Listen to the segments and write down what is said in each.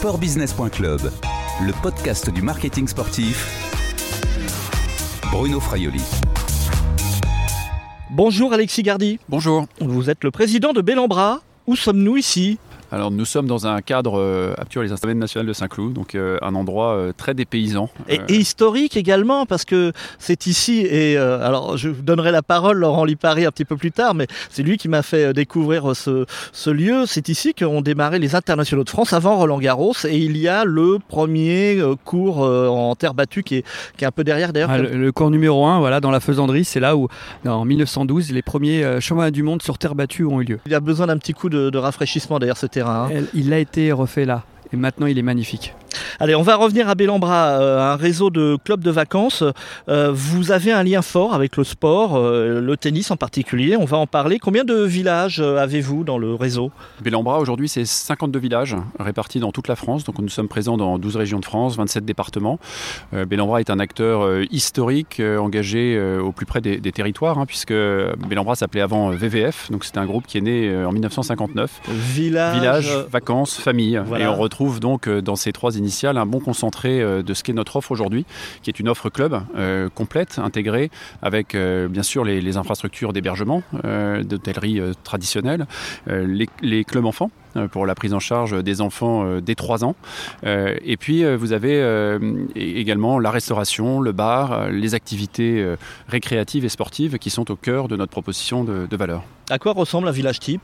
sportbusiness.club, le podcast du marketing sportif. Bruno Fraioli. Bonjour Alexis Gardy. Bonjour. Vous êtes le président de Bellambra. Où sommes-nous ici? Alors nous sommes dans un cadre euh, actuel les Instruments nationales de Saint-Cloud, donc euh, un endroit euh, très dépaysant. Et, et, historique également, parce que c'est ici, et alors je vous donnerai la parole Laurent Lipari un petit peu plus tard, mais c'est lui qui m'a fait découvrir ce, ce lieu. C'est ici qu'ont démarré les internationaux de France avant Roland Garros, et il y a le premier cours en terre battue qui est, qui est un peu derrière d'ailleurs. Ah, le, le, cours numéro 1, voilà, dans la faisanderie, c'est là où en 1912 les premiers championnats du monde sur terre battue ont eu lieu. Il a besoin d'un petit coup de, de rafraîchissement d'ailleurs ce Il a été refait là. Et maintenant, il est magnifique. Allez, on va revenir à Bellambra, euh, un réseau de clubs de vacances. Euh, vous avez un lien fort avec le sport, euh, le tennis en particulier. On va en parler. Combien de villages avez-vous dans le réseau? Bellambra, aujourd'hui, c'est 52 villages répartis dans toute la France. Donc, nous sommes présents dans 12 régions de France, 27 départements. Bellambra est un acteur historique, engagé au plus près des, des territoires, hein, puisque Bellambra s'appelait avant VVF. Donc, c'était un groupe qui est né en 1959. Village, Village vacances, famille. Voilà. Et on retrouve donc dans ces trois un bon concentré de ce qu'est notre offre aujourd'hui, qui est une offre club euh, complète, intégrée, avec euh, bien sûr les, infrastructures d'hébergement, euh, d'hôtellerie traditionnelle, les, clubs enfants pour la prise en charge des enfants dès 3 ans. et puis vous avez également la restauration, le bar, les activités récréatives et sportives qui sont au cœur de notre proposition de, de valeur. À quoi ressemble un village type?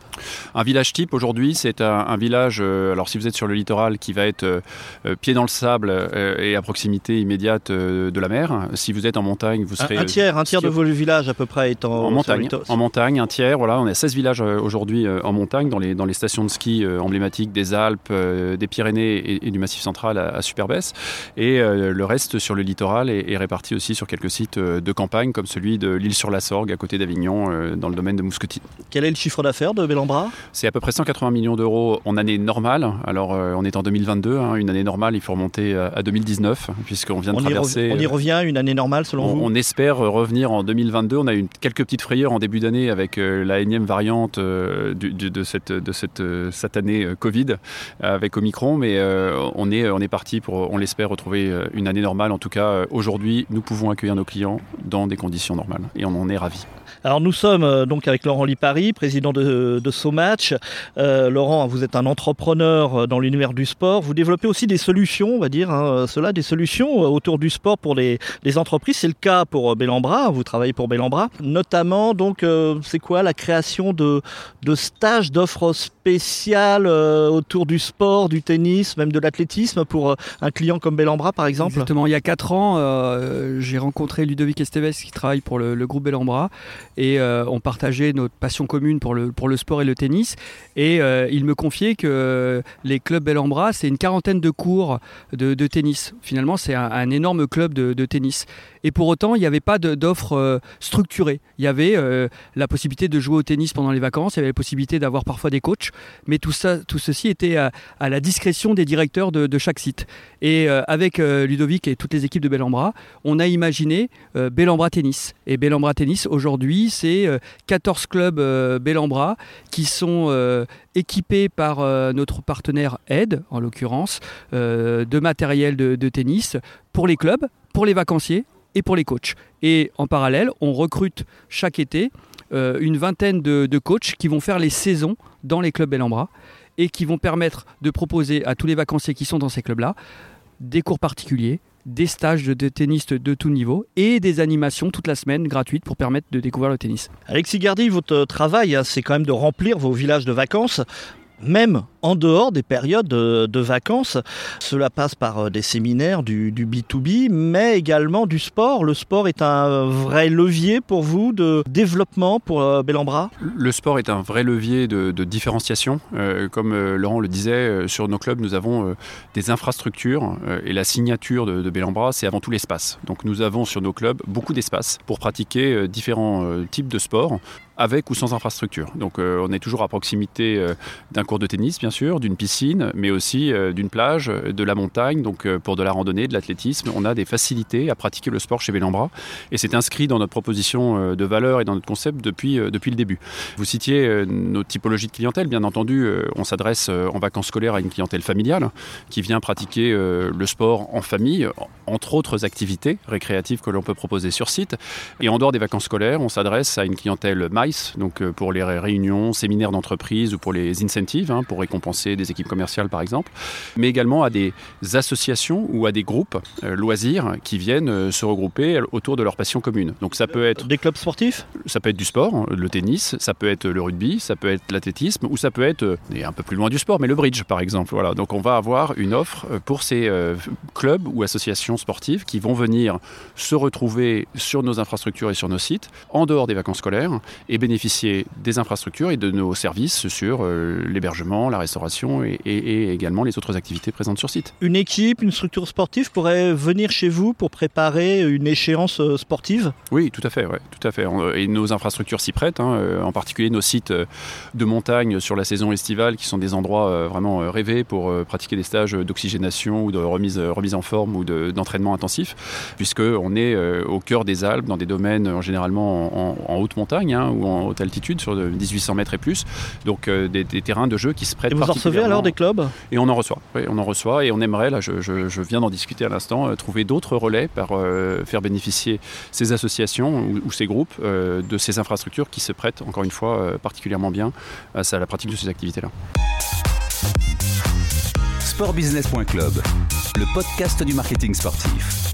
Un village type aujourd'hui, c'est un, un, village, alors si vous êtes sur le littoral, qui va être euh, pied dans le sable euh, et à proximité immédiate euh, de la mer. Si vous êtes en montagne, vous serez... Un, un tiers, un tiers de vos villages à peu près étant en montagne. En montagne, un tiers, voilà, on à 16 villages aujourd'hui en montagne, dans les, dans les stations de ski emblématiques des Alpes, des Pyrénées et, et, du Massif central à, à Superbès. Et le reste sur le littoral est, est, réparti aussi sur quelques sites de campagne, comme celui de l'île sur la Sorgue, à côté d'Avignon, dans le domaine de Mousquetil. Quel est le chiffre d'affaires de Bellambra C'est à peu près 180 millions d'euros en année normale. Alors, on est en 2022, hein, une année normale, il faut remonter à 2019, puisqu'on vient de on traverser. Y on y revient, une année normale selon on, vous? On espère revenir en 2022. On a eu quelques petites frayeurs en début d'année avec la énième variante de, cette, de cette satanée Covid avec Omicron, mais on est, on est parti pour, on l'espère, retrouver une année normale. En tout cas, aujourd'hui, nous pouvons accueillir nos clients dans des conditions normales et on en est ravis. Alors nous sommes donc avec Laurent Lipari, président de, de SoMatch. Euh, Laurent, vous êtes un entrepreneur dans l'univers du sport. Vous développez aussi des solutions, on va dire, hein, cela, des solutions autour du sport pour les, entreprises. C'est le cas pour Bellambra. Vous travaillez pour Bellambra, notamment. Donc, euh, c'est quoi la création de, stages, d'offres spéciales euh, autour du sport, du tennis, même de l'athlétisme pour euh, un client comme Bellambra, par exemple? Exactement. Il y a quatre ans, euh, j'ai rencontré Ludovic Esteves qui travaille pour le, le groupe Bellambra et euh, on partageait notre passion commune pour le, pour le sport et le tennis. Et euh, il me confiait que les clubs Bellambra, c'est une quarantaine de cours de, tennis. Finalement, c'est un, énorme club de, tennis. Et pour autant, il n'y avait pas d'offre euh, structurée. Il y avait euh, la possibilité de jouer au tennis pendant les vacances, il y avait la possibilité d'avoir parfois des coachs, mais tout, ça, tout ceci était à, la discrétion des directeurs de, chaque site. Et euh, avec Ludovic et toutes les équipes de Bellambra, on a imaginé Bellambra Tennis. Et Bellambra Tennis, aujourd'hui, c'est 14 clubs Bellambra qui sont équipés par notre partenaire Aide, en l'occurrence, de matériel de, tennis pour les clubs, pour les vacanciers et pour les coachs. Et en parallèle, on recrute chaque été euh, une vingtaine de, de, coachs qui vont faire les saisons dans les clubs Bellambra et qui vont permettre de proposer à tous les vacanciers qui sont dans ces clubs-là des cours particuliers, des stages de, tennis de, de, tout niveau et des animations toute la semaine gratuites pour permettre de découvrir le tennis. Alexis Gardy, votre travail, hein, c'est quand même de remplir vos villages de vacances même en dehors des périodes de, vacances. Cela passe par des séminaires, du, du, B2B, mais également du sport. Le sport est un vrai levier pour vous de développement pour euh, Bellambra? Le sport est un vrai levier de, différenciation. Euh, comme euh, Laurent le disait, euh, sur nos clubs, nous avons euh, des infrastructures euh, et la signature de, de Bellambra, c'est avant tout l'espace. Donc nous avons sur nos clubs beaucoup d'espace pour pratiquer différents types de sports avec ou sans infrastructure. Donc on est toujours à proximité d'un cours de tennis, bien sûr, d'une piscine, mais aussi d'une plage, de la montagne. Donc pour de la randonnée, de l'athlétisme, on a des facilités à pratiquer le sport chez Bellambra. Et c'est inscrit dans notre proposition de valeur et dans notre concept depuis, depuis le début. Vous citiez nos typologies de clientèle. Bien entendu, on s'adresse en vacances scolaires à une clientèle familiale qui vient pratiquer le sport en famille, entre autres activités récréatives que l'on peut proposer sur site. Et en dehors des vacances scolaires, on s'adresse à une clientèle Donc euh, pour les réunions, séminaires d'entreprise ou pour les incentives, hein, pour récompenser des équipes commerciales par exemple, mais également à des associations ou à des groupes euh, loisirs qui viennent euh, se regrouper autour de leur passion commune. Donc ça peut être... Des clubs sportifs? Ça peut être du sport, le tennis, ça peut être le rugby, ça peut être l'athlétisme, ou ça peut être, un peu plus loin du sport, mais le bridge par exemple. Voilà. Donc on va avoir une offre pour ces clubs ou associations sportives qui vont venir se retrouver sur nos infrastructures et sur nos sites en dehors des vacances scolaires et bénéficier des infrastructures et de nos services sur euh, l'hébergement, la restauration et, également les autres activités présentes sur site. Une équipe, une structure sportive pourrait venir chez vous pour préparer une échéance euh, sportive? Oui, tout à fait. Ouais, tout à fait. Et nos infrastructures s'y prêtent, hein, euh, en particulier nos sites de montagne sur la saison estivale qui sont des endroits vraiment rêvés pour pratiquer des stages d'oxygénation ou de remise, remise en forme ou d'entraînement intensif, puisqu'on est au cœur des Alpes, dans des domaines généralement en, haute montagne hein, ou en haute altitude, sur 1800 mètres et plus. Donc des, des, terrains de jeu qui se prêtent. Et vous en recevez alors des clubs? Et on en reçoit. Oui, on en reçoit et on aimerait, là, je, je, viens d'en discuter à l'instant, trouver d'autres relais pour faire bénéficier ces associations ou, ces groupes de ces infrastructures qui se prêtent, encore une fois, particulièrement bien à la pratique de ces activités-là. Sportbusiness.club, le podcast du marketing sportif.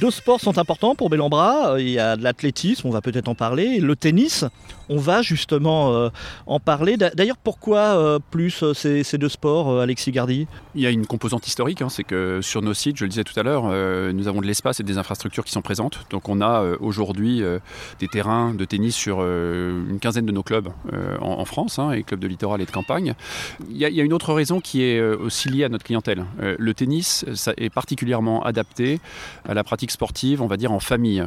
Deux sports sont importants pour Bellambra. Il y a de l'athlétisme, on va peut-être en parler, le tennis on va justement euh, en parler. D'ailleurs, pourquoi euh, plus euh, ces, deux sports, Alexis Gardy Il y a une composante historique, hein, c'est que sur nos sites, je le disais tout à l'heure, nous avons de l'espace et des infrastructures qui sont présentes. Donc on a aujourd'hui des terrains de tennis sur une quinzaine de nos clubs en, France, hein, et clubs de littoral et de campagne. Il y, a, une autre raison qui est aussi liée à notre clientèle. le tennis est particulièrement adapté à la pratique sportive, on va dire en famille.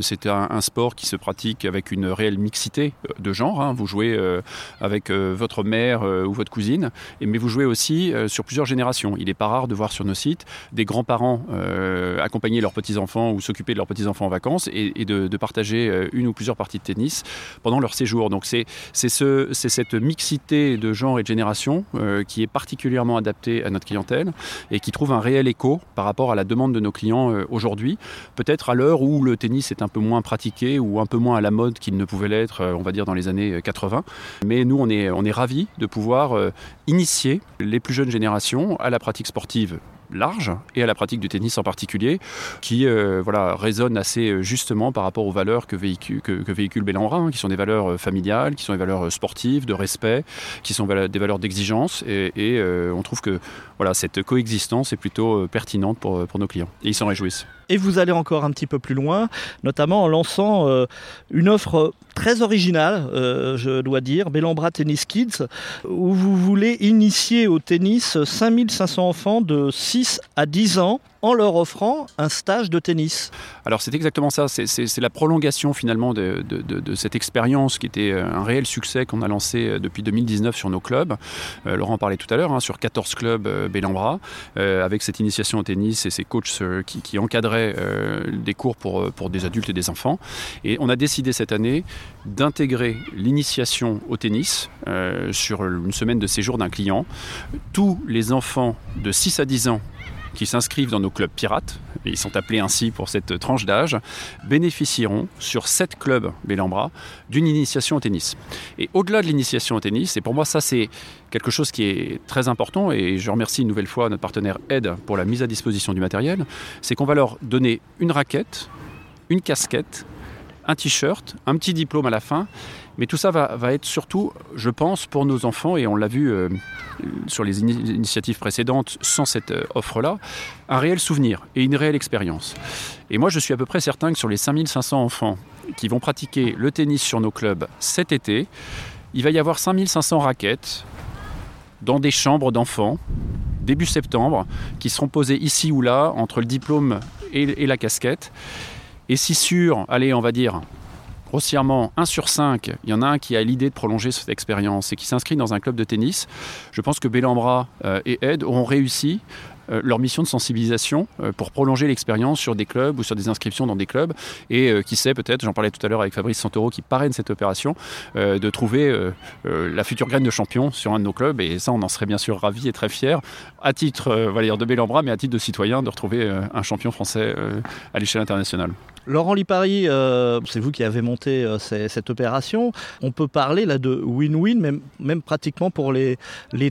c'est un, sport qui se pratique avec une réelle mixité de genre. Hein. Vous jouez euh, avec euh, votre mère euh, ou votre cousine, mais vous jouez aussi sur plusieurs générations. Il n'est pas rare de voir sur nos sites des grands-parents accompagner leurs petits-enfants ou s'occuper de leurs petits-enfants en vacances et, de, partager une ou plusieurs parties de tennis pendant leur séjour. Donc c'est ce, cette mixité de genre et de génération qui est particulièrement adaptée à notre clientèle et qui trouve un réel écho par rapport à la demande de nos clients aujourd'hui. Peut-être à l'heure où le tennis est un peu moins pratiqué ou un peu moins à la mode qu'il ne pouvait l'être, on va dire dans les années 80. Euh, Mais nous, on est, ravis de pouvoir euh, initier les plus jeunes générations à la pratique sportive large et à la pratique du tennis en particulier, qui euh, voilà, résonne assez justement par rapport aux valeurs que véhicule, que, que hein, qui sont des valeurs familiales, qui sont des valeurs sportives, de respect, qui sont des valeurs d'exigence. Et, on trouve que voilà, cette coexistence est plutôt pertinente pour, pour nos clients. Et ils s'en réjouissent. Et vous allez encore un petit peu plus loin, notamment en lançant une offre très original, euh, je dois dire, Bellambra Tennis Kids, où vous voulez initier au tennis 5500 enfants de 6 à 10 ans en leur offrant un stage de tennis. Alors c'est exactement ça, c'est la prolongation finalement de, cette expérience qui était euh, un réel succès qu'on a lancé euh, depuis 2019 sur nos clubs. Euh, Laurent parlait tout à l'heure, hein, sur 14 clubs euh, Bellambra, avec cette initiation au tennis et ces coachs qui, encadraient des cours pour, pour des adultes et des enfants. Et on a décidé cette année d'intégrer l'initiation au tennis sur une semaine de séjour d'un client. Tous les enfants de 6 à 10 ans qui s'inscrivent dans nos clubs pirates, et ils sont appelés ainsi pour cette tranche d'âge, bénéficieront sur 7 clubs Bellambra d'une initiation au tennis. Et au-delà de l'initiation au tennis, et pour moi ça c'est quelque chose qui est très important, et je remercie une nouvelle fois notre partenaire Ed pour la mise à disposition du matériel, c'est qu'on va leur donner une raquette, une casquette, un t-shirt, un petit diplôme à la fin, mais tout ça va, être surtout, je pense, pour nos enfants, et on l'a vu euh, sur les initiatives précédentes sans cette euh, offre-là, un réel souvenir et une réelle expérience. Et moi, je suis à peu près certain que sur les 5500 enfants qui vont pratiquer le tennis sur nos clubs cet été, il va y avoir 5500 raquettes dans des chambres d'enfants début septembre qui seront posées ici ou là entre le diplôme et, la casquette. Et si sur, allez, on va dire grossièrement 1 sur 5, il y en a un qui a l'idée de prolonger cette expérience et qui s'inscrit dans un club de tennis, je pense que Bellambra et Ed auront réussi euh, leur mission de sensibilisation euh, pour prolonger l'expérience sur des clubs ou sur des inscriptions dans des clubs. Et euh, qui sait, peut-être, j'en parlais tout à l'heure avec Fabrice Santoro qui parraine cette opération, de trouver la future graine de champion sur un de nos clubs. Et ça, on en serait bien sûr ravis et très fiers, à titre euh, de Bellambra, mais à titre de citoyen, de retrouver un champion français à l'échelle internationale. Laurent Lipari, c'est vous qui avez monté cette opération. On peut parler là de win-win, même, pratiquement pour les,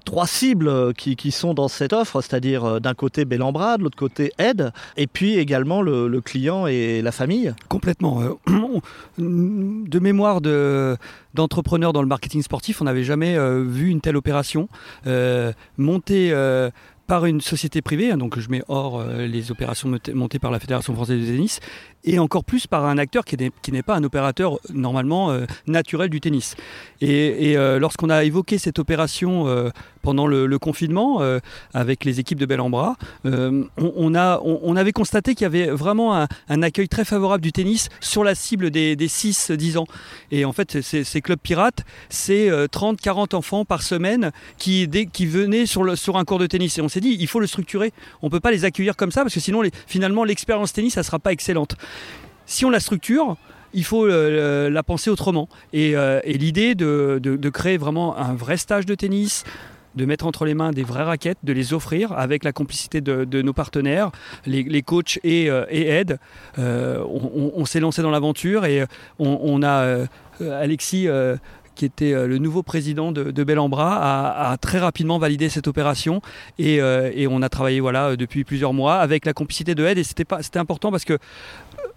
trois cibles qui, qui sont dans cette offre, c'est-à-dire d'un côté Bellambra, de l'autre côté Aide, et puis également le, client et la famille Complètement. Euh, de mémoire d'entrepreneurs dans le marketing sportif, on n'avait jamais euh, vu une telle opération. Euh, monter par une société privée, hein, donc je mets hors les opérations montées par la Fédération française de tennis, et encore plus par un acteur qui n'est pas un opérateur normalement naturel du tennis. Et, lorsqu'on a évoqué cette opération pendant le, confinement euh, avec les équipes de Bellambra, euh, on, a, on, avait constaté qu'il y avait vraiment un, accueil très favorable du tennis sur la cible des, 6-10 ans. Et en fait, ces, clubs pirates, c'est 30-40 euh, enfants par semaine qui, qui venaient sur, le, sur un cours de tennis. Et on s'est dit, il faut le structurer. On ne peut pas les accueillir comme ça parce que sinon, finalement, l'expérience tennis, ça ne sera pas excellente. Si on la structure, il faut la penser autrement. Et, l'idée de, de, créer vraiment un vrai stage de tennis, de mettre entre les mains des vraies raquettes, de les offrir avec la complicité de, nos partenaires, les, coachs et, euh. Euh, on, s'est lancé dans l'aventure et on, a euh, Alexis qui était le nouveau président de, de a, très rapidement validé cette opération et, on a travaillé depuis plusieurs mois avec la complicité de Ed et c'était important parce que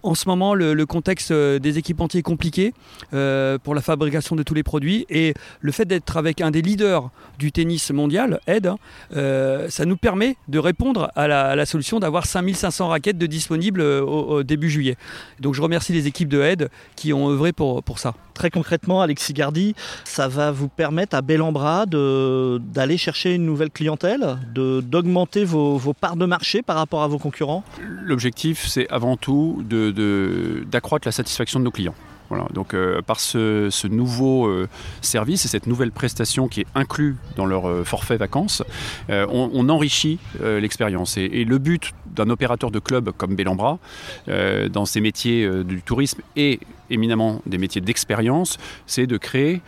en ce moment, le, contexte euh, des équipementiers est compliqué euh, pour la fabrication de tous les produits et le fait d'être avec un des leaders du tennis mondial, Ed, hein, euh, ça nous permet de répondre à la, solution d'avoir 5500 raquettes disponibles au, début juillet. Donc je remercie les équipes de Ed qui ont œuvré pour, pour ça. Très concrètement, Alexis Gardi, ça va vous permettre à Bellambra d'aller chercher une nouvelle clientèle, d'augmenter vos, vos parts de marché par rapport à vos concurrents? L'objectif, c'est avant tout de d'accroître la satisfaction de nos clients. Voilà, donc euh, par ce, nouveau euh, service et cette nouvelle prestation qui est inclus dans leur euh, forfait vacances, on, enrichit l'expérience. Et, le but d'un opérateur de club comme Bellambra, dans ces métiers du tourisme et éminemment des métiers d'expérience, c'est de créer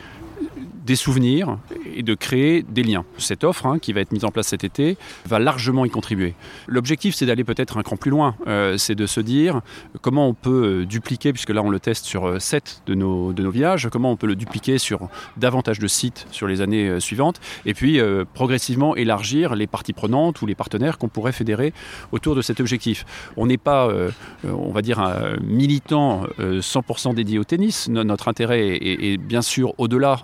des souvenirs et de créer des liens. Cette offre hein, qui va être mise en place cet été va largement y contribuer. L'objectif, c'est d'aller peut-être un cran plus loin. Euh, c'est de se dire comment on peut euh, dupliquer, puisque là on le teste sur 7 euh, de nos, de nos villages, comment on peut le dupliquer sur davantage de sites sur les années suivantes, et puis progressivement élargir les parties prenantes ou les partenaires qu'on pourrait fédérer autour de cet objectif. On n'est pas, on va dire, un militant 100% dédié au tennis. Notre intérêt est, est bien sûr au-delà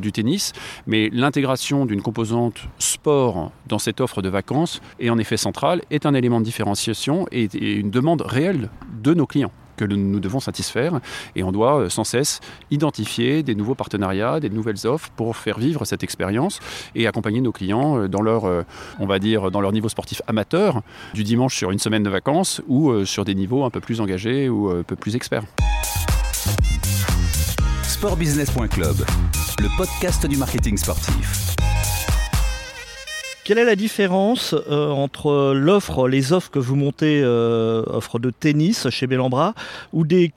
du tennis, mais l'intégration d'une composante sport dans cette offre de vacances est en effet centrale, est un élément de différenciation et, une demande réelle de nos clients que nous devons satisfaire et on doit euh, sans cesse identifier des nouveaux partenariats, des nouvelles offres pour faire vivre cette expérience et accompagner nos clients euh, dans leur, euh, on va dire, dans leur niveau sportif amateur du dimanche sur une semaine de vacances ou sur des niveaux un peu plus engagés ou un peu plus experts. Sportbusiness.club, le podcast du marketing sportif. Quelle est la différence euh, entre l'offre, les offres que vous montez, euh, offre de tennis chez Bellambra, ou des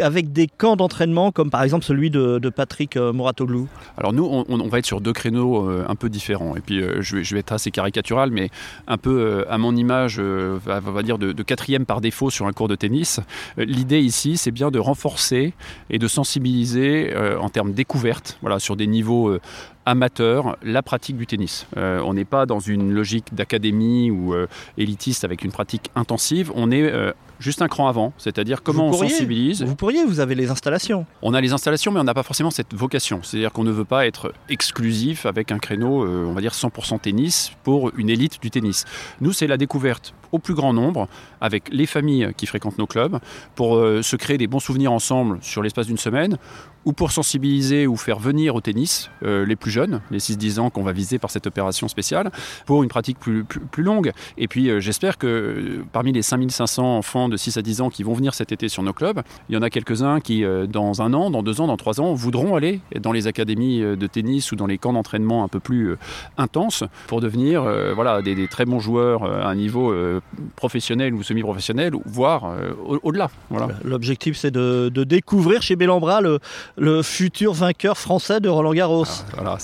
avec des camps d'entraînement comme par exemple celui de, Patrick euh, Moratoglou Alors nous, on, va être sur deux créneaux euh, un peu différents. Et puis euh, je, vais, être assez caricatural, mais un peu à mon image, on va dire de, quatrième par défaut sur un cours de tennis. L'idée ici, c'est bien de renforcer et de sensibiliser en termes découverte, voilà, sur des niveaux amateur la pratique du tennis. on n'est pas dans une logique d'académie ou élitiste avec une pratique intensive. On est juste un cran avant, c'est-à-dire comment on sensibilise. Vous pourriez, vous avez les installations. On a les installations, mais on n'a pas forcément cette vocation. C'est-à-dire qu'on ne veut pas être exclusif avec un créneau, euh, on va dire 100% tennis, pour une élite du tennis. Nous, c'est la découverte au plus grand nombre avec les familles qui fréquentent nos clubs pour euh, se créer des bons souvenirs ensemble sur l'espace d'une semaine ou pour sensibiliser ou faire venir au tennis les plus jeunes, les 6-10 ans qu'on va viser par cette opération spéciale, pour une pratique plus, plus, longue. Et puis j'espère que parmi les 5500 enfants de 6 à 10 ans qui vont venir cet été sur nos clubs, il y en a quelques-uns qui, dans un an, dans deux ans, dans trois ans, voudront aller dans les académies de tennis ou dans les camps d'entraînement un peu plus intenses pour devenir voilà, des, des, très bons joueurs à un niveau professionnel ou semi-professionnel, voire au-delà. Voilà. L'objectif, c'est de, découvrir chez Bellambra le, le, futur vainqueur français de Roland Garros. Ah, voilà,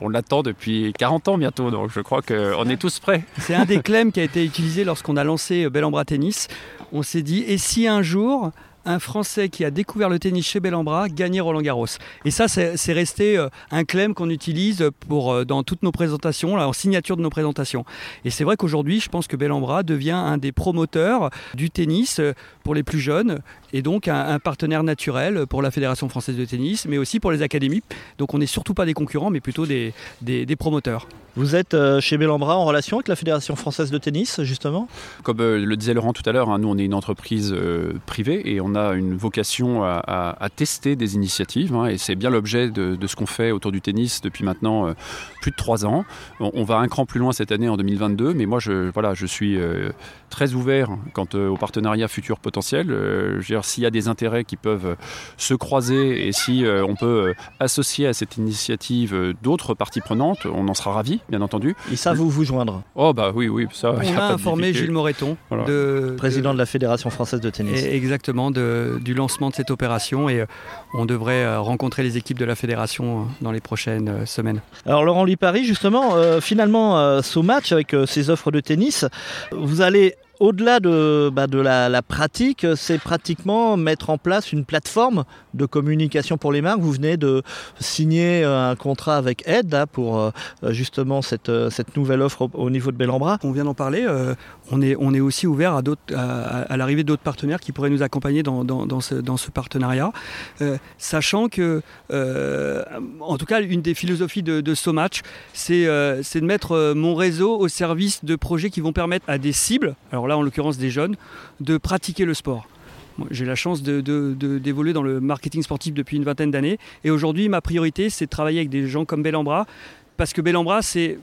on, l'attend depuis 40 ans bientôt, donc je crois qu'on est tous prêts. C'est un des clèmes qui a été utilisé lorsqu'on a lancé Bellambra Tennis. On s'est dit, et si un jour un Français qui a découvert le tennis chez Bellambra gagner Roland Garros. Et ça, c'est resté euh, un claim qu'on utilise pour, euh, dans toutes nos présentations, en signature de nos présentations. Et c'est vrai qu'aujourd'hui, je pense que Bellambra devient un des promoteurs du tennis euh, pour les plus jeunes et donc un, partenaire naturel pour la Fédération française de tennis, mais aussi pour les académies. Donc on n'est surtout pas des concurrents, mais plutôt des, des, promoteurs. Vous êtes chez Bellambra en relation avec la Fédération française de tennis, justement? Comme le disait Laurent tout à l'heure, hein, nous on est une entreprise privée et on on a une vocation à, tester des initiatives, hein, et c'est bien l'objet de, ce qu'on fait autour du tennis depuis maintenant euh, plus de trois ans. On, va un cran plus loin cette année en 2022, mais moi je, voilà, je suis euh, très ouvert quant euh, au partenariat futur potentiel. S'il y a des intérêts qui peuvent se croiser et si on peut associer à cette initiative d'autres parties prenantes, on en sera ravis, bien entendu. Et ça, vous vous joindre Oh bah oui, oui, ça. On a, informé Gilles Moreton, de, président de... la Fédération française de tennis. exactement, du lancement de cette opération et euh, on devrait euh, rencontrer les équipes de la fédération euh, dans les prochaines semaines. Alors Laurent Lipari, justement, finalement, ce match avec ces offres de tennis, vous allez au-delà de, bah, la, pratique, c'est pratiquement mettre en place une plateforme de communication pour les marques. Vous venez de signer un contrat avec Ed pour justement cette, cette nouvelle offre au, niveau de Bellambra. On vient d'en parler. on, est, aussi ouvert à, l'arrivée d'autres partenaires qui pourraient nous accompagner dans, ce, partenariat, euh, sachant que, euh, en tout cas, une des philosophies de, de SoMatch, euh, c'est de mettre mon réseau au service de projets qui vont permettre à des cibles, en l'occurrence des jeunes, de pratiquer le sport. J'ai la chance d'évoluer dans le marketing sportif depuis une vingtaine d'années. Et aujourd'hui, ma priorité, c'est de travailler avec des gens comme Bellambra. Parce que Bellambra, c'est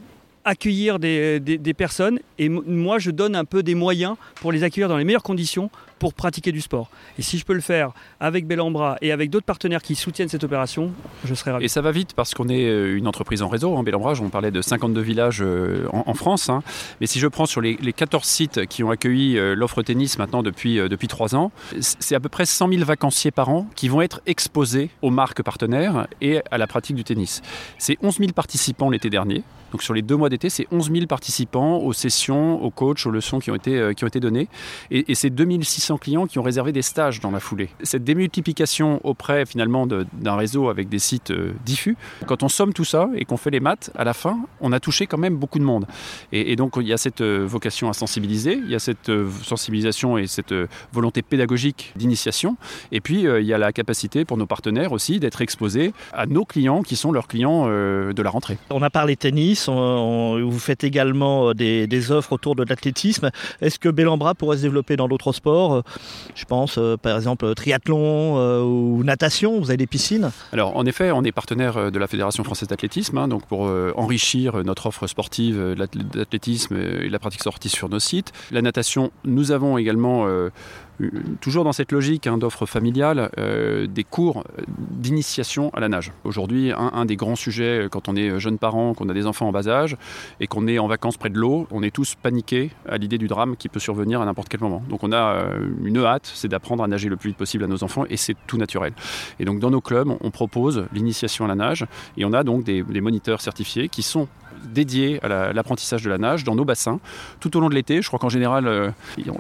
accueillir des, des, personnes et moi je donne un peu des moyens pour les accueillir dans les meilleures conditions pour pratiquer du sport. Et si je peux le faire avec Bellambra et avec d'autres partenaires qui soutiennent cette opération, je serai ravi. Et ça va vite parce qu'on est euh, une entreprise en réseau. En hein, Bellambra, on parlait de 52 villages euh, en, France. Hein. Mais si je prends sur les, 14 sites qui ont accueilli euh, l'offre tennis maintenant depuis, depuis 3 ans, c'est à peu près 100 000 vacanciers par an qui vont être exposés aux marques partenaires et à la pratique du tennis. C'est 11 000 participants l'été dernier. Donc sur les deux mois d'été, c'est 11 000 participants aux sessions, aux coachs, aux leçons qui ont été, qui ont été données. Et, et c'est 2600 clients qui ont réservé des stages dans la foulée. Cette démultiplication auprès finalement d'un réseau avec des sites euh, diffus, quand on somme tout ça et qu'on fait les maths, à la fin, on a touché quand même beaucoup de monde. Et, donc il y a cette euh, vocation à sensibiliser, il y a cette euh, sensibilisation et cette volonté pédagogique d'initiation. Et puis il y a la capacité pour nos partenaires aussi d'être exposés à nos clients qui sont leurs clients de la rentrée. On a parlé tennis, vous faites également des, des offres autour de l'athlétisme. Est-ce que Bellambra pourrait se développer dans d'autres sports euh, je pense euh, par exemple triathlon euh, ou natation, vous avez des piscines? Alors en effet, on est partenaire de la Fédération française d'athlétisme, hein, donc pour enrichir notre offre sportive d'athlétisme et la pratique sortie sur nos sites. La natation, nous avons également toujours dans cette logique hein, d'offre familiale, euh, des cours d'initiation à la nage. Aujourd'hui, un, des grands sujets euh, quand on est jeune parent, qu'on a des enfants en bas âge et qu'on est en vacances près de l'eau, on est tous paniqués à l'idée du drame qui peut survenir à n'importe quel moment. Donc on a euh, une hâte, c'est d'apprendre à nager le plus vite possible à nos enfants et c'est tout naturel. Et donc dans nos clubs, on propose l'initiation à la nage et on a donc des moniteurs certifiés qui sont dédiés à l'apprentissage de la nage dans nos bassins tout au long de l'été. Je crois qu'en général, euh,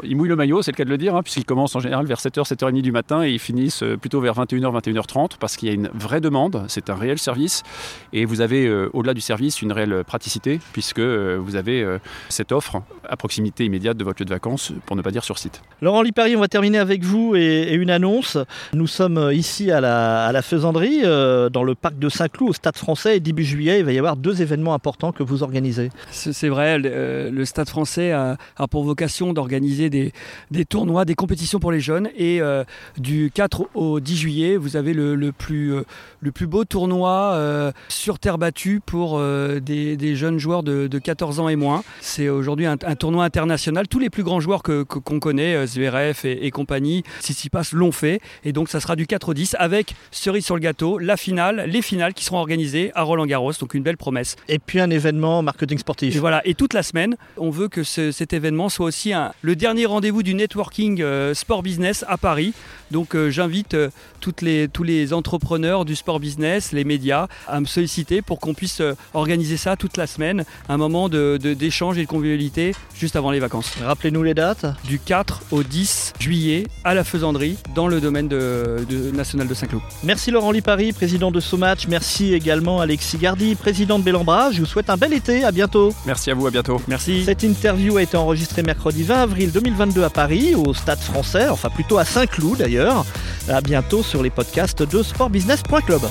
ils mouillent le maillot, c'est le cas de le dire, hein, puisqu'ils commencent en général vers 7h, 7h30 du matin et ils finissent euh, plutôt vers 21h, 21h30 parce qu'il y a une vraie demande, c'est un réel service et vous avez euh, au-delà du service une réelle praticité puisque vous avez cette offre à proximité immédiate de votre lieu de vacances, pour ne pas dire sur site. Laurent Lipari, on va terminer avec vous et, une annonce. Nous sommes ici à la, à la Faisanderie, dans le parc de Saint-Cloud, au Stade français et début juillet, il va y avoir deux événements importants que vous organisez. C'est vrai, le, Stade français a, pour vocation d'organiser des, des, tournois, des compétitions compétition pour les jeunes. Et du 4 au 10 juillet, vous avez le, plus, le plus beau tournoi sur terre battue pour des, jeunes joueurs de, 14 ans et moins. C'est aujourd'hui un, tournoi international. Tous les plus grands joueurs qu'on que, connaît, Zverev et, et compagnie, Sissipas l'ont fait. Et donc ça sera du 4 au 10 avec cerise sur le gâteau, la finale, les finales qui seront organisées à Roland Garros. Donc une belle promesse. Et puis un événement marketing sportif. Et voilà. Et toute la semaine, on veut que cet événement soit aussi le dernier rendez-vous du networking euh, sport business à Paris. Donc euh, j'invite euh, toutes les, tous les entrepreneurs du sport business, les médias, à me solliciter pour qu'on puisse organiser ça toute la semaine, un moment d'échange de, et de convivialité juste avant les vacances. Rappelez-nous les dates. Du 4 au 10 juillet à la Faisanderie dans le domaine de, national de Saint-Cloud. Merci Laurent Lipari, président de SoMatch. Merci également Alexis Gardi, président de Bellambra. Je vous souhaite un bel été. À bientôt. Merci à vous. À bientôt. Merci. Cette interview a été enregistrée mercredi 20 avril 2022 à Paris, au Stade français, enfin plutôt à Saint-Cloud d'ailleurs. À bientôt sur les podcasts de sportbusiness.club.